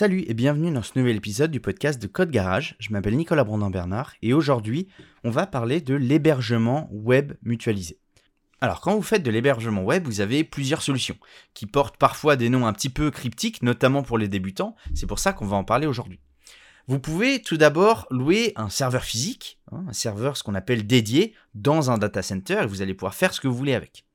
Salut et bienvenue dans ce nouvel épisode du podcast de Code Garage. Je m'appelle Nicolas Brandin-Bernard et aujourd'hui, on va parler de l'hébergement web mutualisé. Alors, quand vous faites de l'hébergement web, vous avez plusieurs solutions qui portent parfois des noms un petit peu cryptiques, notamment pour les débutants. C'est pour ça qu'on va en parler aujourd'hui. Vous pouvez tout d'abord louer un serveur physique, hein, un serveur ce qu'on appelle dédié, dans un data center et vous allez pouvoir faire ce que vous voulez avec.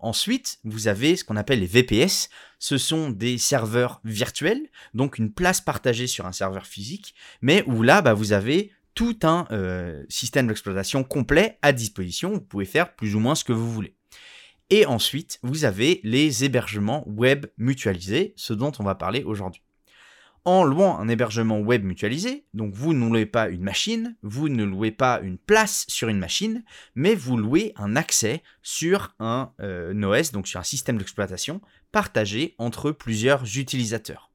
Ensuite, vous avez ce qu'on appelle les VPS. Ce sont des serveurs virtuels, donc une place partagée sur un serveur physique, mais où là, bah, vous avez tout un euh, système d'exploitation complet à disposition. Vous pouvez faire plus ou moins ce que vous voulez. Et ensuite, vous avez les hébergements web mutualisés, ce dont on va parler aujourd'hui en louant un hébergement web mutualisé, donc vous ne louez pas une machine, vous ne louez pas une place sur une machine, mais vous louez un accès sur un euh, OS, donc sur un système d'exploitation partagé entre plusieurs utilisateurs.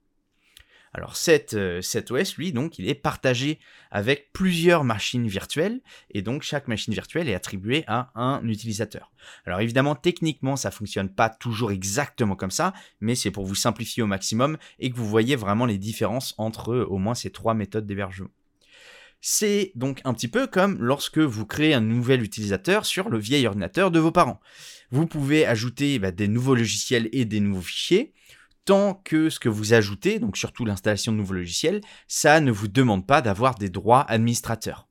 Alors cet, euh, OS, lui, donc, il est partagé avec plusieurs machines virtuelles, et donc chaque machine virtuelle est attribuée à un utilisateur. Alors évidemment, techniquement, ça fonctionne pas toujours exactement comme ça, mais c'est pour vous simplifier au maximum et que vous voyez vraiment les différences entre au moins ces trois méthodes d'hébergement. C'est donc un petit peu comme lorsque vous créez un nouvel utilisateur sur le vieil ordinateur de vos parents. Vous pouvez ajouter bah, des nouveaux logiciels et des nouveaux fichiers, tant que ce que vous ajoutez, donc surtout l'installation de nouveaux logiciels, ça ne vous demande pas d'avoir des droits administrateurs.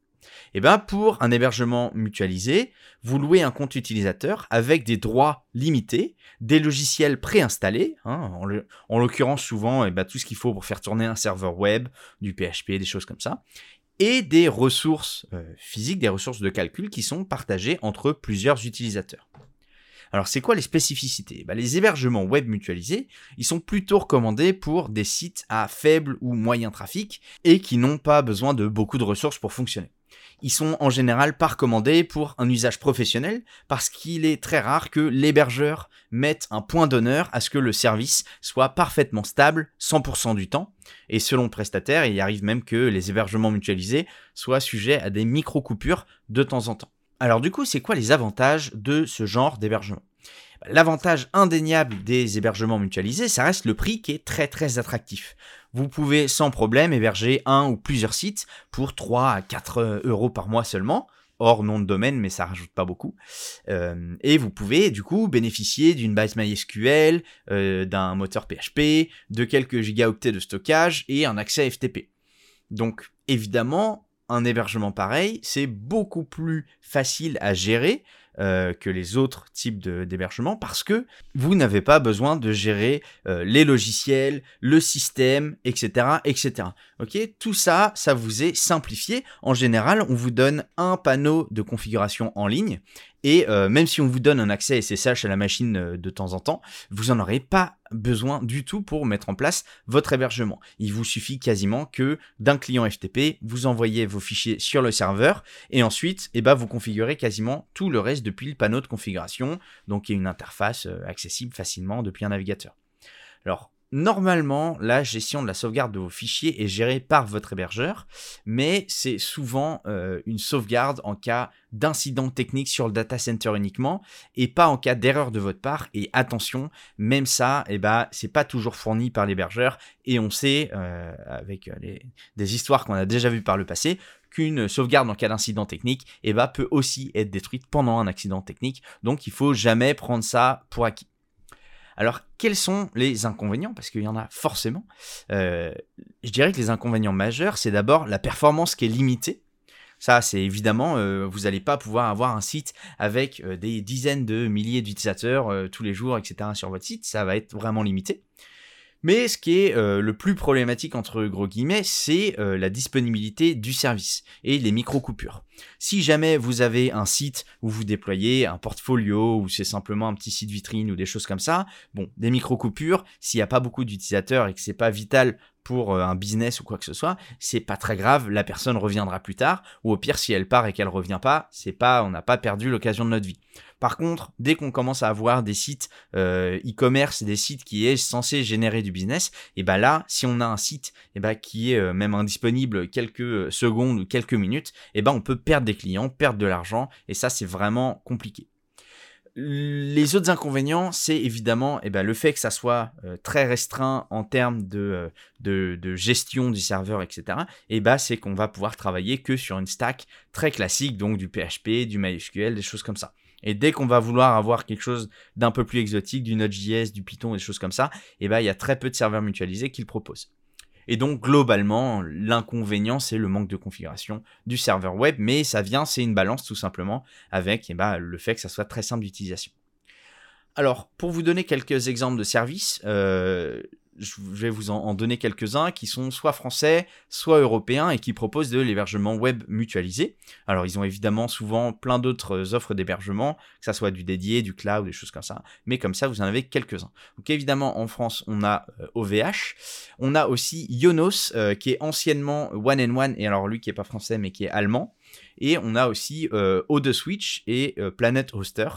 Et eh bien pour un hébergement mutualisé, vous louez un compte utilisateur avec des droits limités, des logiciels préinstallés, hein, en l'occurrence souvent eh ben, tout ce qu'il faut pour faire tourner un serveur web, du PHP, des choses comme ça, et des ressources euh, physiques, des ressources de calcul qui sont partagées entre plusieurs utilisateurs. Alors c'est quoi les spécificités? Bah, Les hébergements web mutualisés, ils sont plutôt recommandés pour des sites à faible ou moyen trafic et qui n'ont pas besoin de beaucoup de ressources pour fonctionner. Ils sont en général pas recommandés pour un usage professionnel parce qu'il est très rare que l'hébergeur mette un point d'honneur à ce que le service soit parfaitement stable 100% du temps. Et selon le prestataire, il arrive même que les hébergements mutualisés soient sujets à des micro-coupures de temps en temps. Alors du coup, c'est quoi les avantages de ce genre d'hébergement? L'avantage indéniable des hébergements mutualisés, ça reste le prix qui est très très attractif. Vous pouvez sans problème héberger un ou plusieurs sites pour 3 à 4 euros par mois seulement, hors nom de domaine, mais ça rajoute pas beaucoup. Euh, et vous pouvez du coup bénéficier d'une base MySQL, euh, d'un moteur PHP, de quelques gigaoctets de stockage et un accès FTP. Donc évidemment, un hébergement pareil, c'est beaucoup plus facile à gérer euh, que les autres types d'hébergement parce que vous n'avez pas besoin de gérer euh, les logiciels, le système, etc., etc. Ok, tout ça, ça vous est simplifié. En général, on vous donne un panneau de configuration en ligne et euh, même si on vous donne un accès SSH à la machine de temps en temps, vous n'en aurez pas besoin du tout pour mettre en place votre hébergement. Il vous suffit quasiment que d'un client FTP, vous envoyez vos fichiers sur le serveur et ensuite, eh ben, vous configurez quasiment tout le reste depuis le panneau de configuration. Donc, y a une interface euh, accessible facilement depuis un navigateur. Normalement, la gestion de la sauvegarde de vos fichiers est gérée par votre hébergeur, mais c'est souvent euh, une sauvegarde en cas d'incident technique sur le data center uniquement et pas en cas d'erreur de votre part. Et attention, même ça, eh ben, c'est pas toujours fourni par l'hébergeur et on sait, euh, avec des histoires qu'on a déjà vues par le passé, qu'une sauvegarde en cas d'incident technique eh ben, peut aussi être détruite pendant un accident technique. Donc il faut jamais prendre ça pour acquis. Alors, quels sont les inconvénients? Parce qu'il y en a forcément. Euh, je dirais que les inconvénients majeurs, c'est d'abord la performance qui est limitée. Ça, c'est évidemment, euh, vous n'allez pas pouvoir avoir un site avec euh, des dizaines de milliers d'utilisateurs tous les jours, etc. sur votre site. Ça va être vraiment limité. Mais ce qui est euh, le plus problématique entre gros guillemets, c'est euh, la disponibilité du service et les micro-coupures. Si jamais vous avez un site où vous déployez un portfolio ou c'est simplement un petit site vitrine ou des choses comme ça, bon, des micro-coupures, s'il n'y a pas beaucoup d'utilisateurs et que c'est pas vital pour euh, un business ou quoi que ce soit, c'est pas très grave, la personne reviendra plus tard, ou au pire si elle part et qu'elle revient pas, c'est pas, on n'a pas perdu l'occasion de notre vie. Par contre, dès qu'on commence à avoir des sites euh, e-commerce, des sites qui est censé générer du business, et ben là, si on a un site et ben qui est euh, même indisponible quelques secondes ou quelques minutes, et ben on peut perdre des clients, perdre de l'argent, et ça c'est vraiment compliqué. Les autres inconvénients, c'est évidemment eh ben, le fait que ça soit euh, très restreint en termes de, euh, gestion du serveur, etc. Et bah, c'est qu'on va pouvoir travailler que sur une stack très classique, donc du PHP, du MySQL, des choses comme ça. Et dès qu'on va vouloir avoir quelque chose d'un peu plus exotique, du Node.js, du Python, des choses comme ça, eh ben, il y a très peu de serveurs mutualisés qui le proposent. Et donc globalement, l'inconvénient, c'est le manque de configuration du serveur web, mais ça vient, c'est une balance tout simplement avec eh ben, le fait que ça soit très simple d'utilisation. Alors, pour vous donner quelques exemples de services, euh, je vais vous en, donner quelques-uns qui sont soit français, soit européens et qui proposent de l'hébergement web mutualisé. Alors ils ont évidemment souvent plein d'autres offres d'hébergement, que ça soit du dédié, du cloud, des choses comme ça, mais comme ça vous en avez quelques-uns. Donc évidemment en France on a OVH, euh, on a aussi Yonos euh, qui est anciennement One and One et alors lui qui est pas français mais qui est allemand, et on a aussi euh, O2 Switch et Planet Hoster.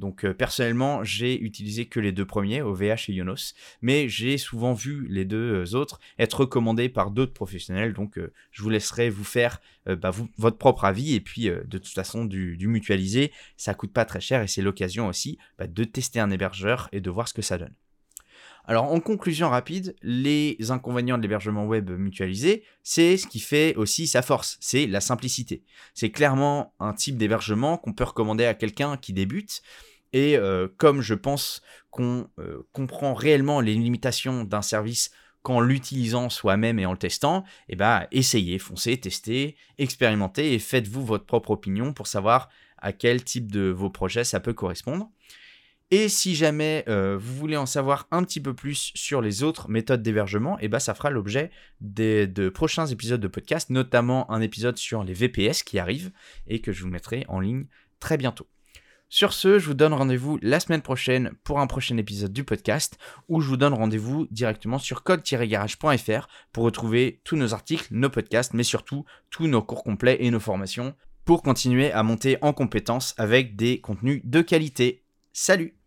Donc euh, personnellement, j'ai utilisé que les deux premiers, OVH et Yonos, mais j'ai souvent vu les deux euh, autres être recommandés par d'autres professionnels. Donc euh, je vous laisserai vous faire bah, votre propre avis et puis de toute façon du, du, mutualisé, ça coûte pas très cher et c'est l'occasion aussi bah, de tester un hébergeur et de voir ce que ça donne. Alors en conclusion rapide, les inconvénients de l'hébergement web mutualisé, c'est ce qui fait aussi sa force, c'est la simplicité. C'est clairement un type d'hébergement qu'on peut recommander à quelqu'un qui débute et euh, comme je pense qu'on euh, comprend réellement les limitations d'un service qu'en l'utilisant soi-même et en le testant, eh ben, essayez, foncez, testez, expérimentez et faites-vous votre propre opinion pour savoir à quel type de vos projets ça peut correspondre. Et si jamais euh, vous voulez en savoir un petit peu plus sur les autres méthodes d'hébergement, eh ben, ça fera l'objet de prochains épisodes de podcast, notamment un épisode sur les VPS qui arrive et que je vous mettrai en ligne très bientôt. Sur ce, je vous donne rendez-vous la semaine prochaine pour un prochain épisode du podcast où je vous donne rendez-vous directement sur code-garage.fr pour retrouver tous nos articles, nos podcasts, mais surtout tous nos cours complets et nos formations pour continuer à monter en compétences avec des contenus de qualité. Salut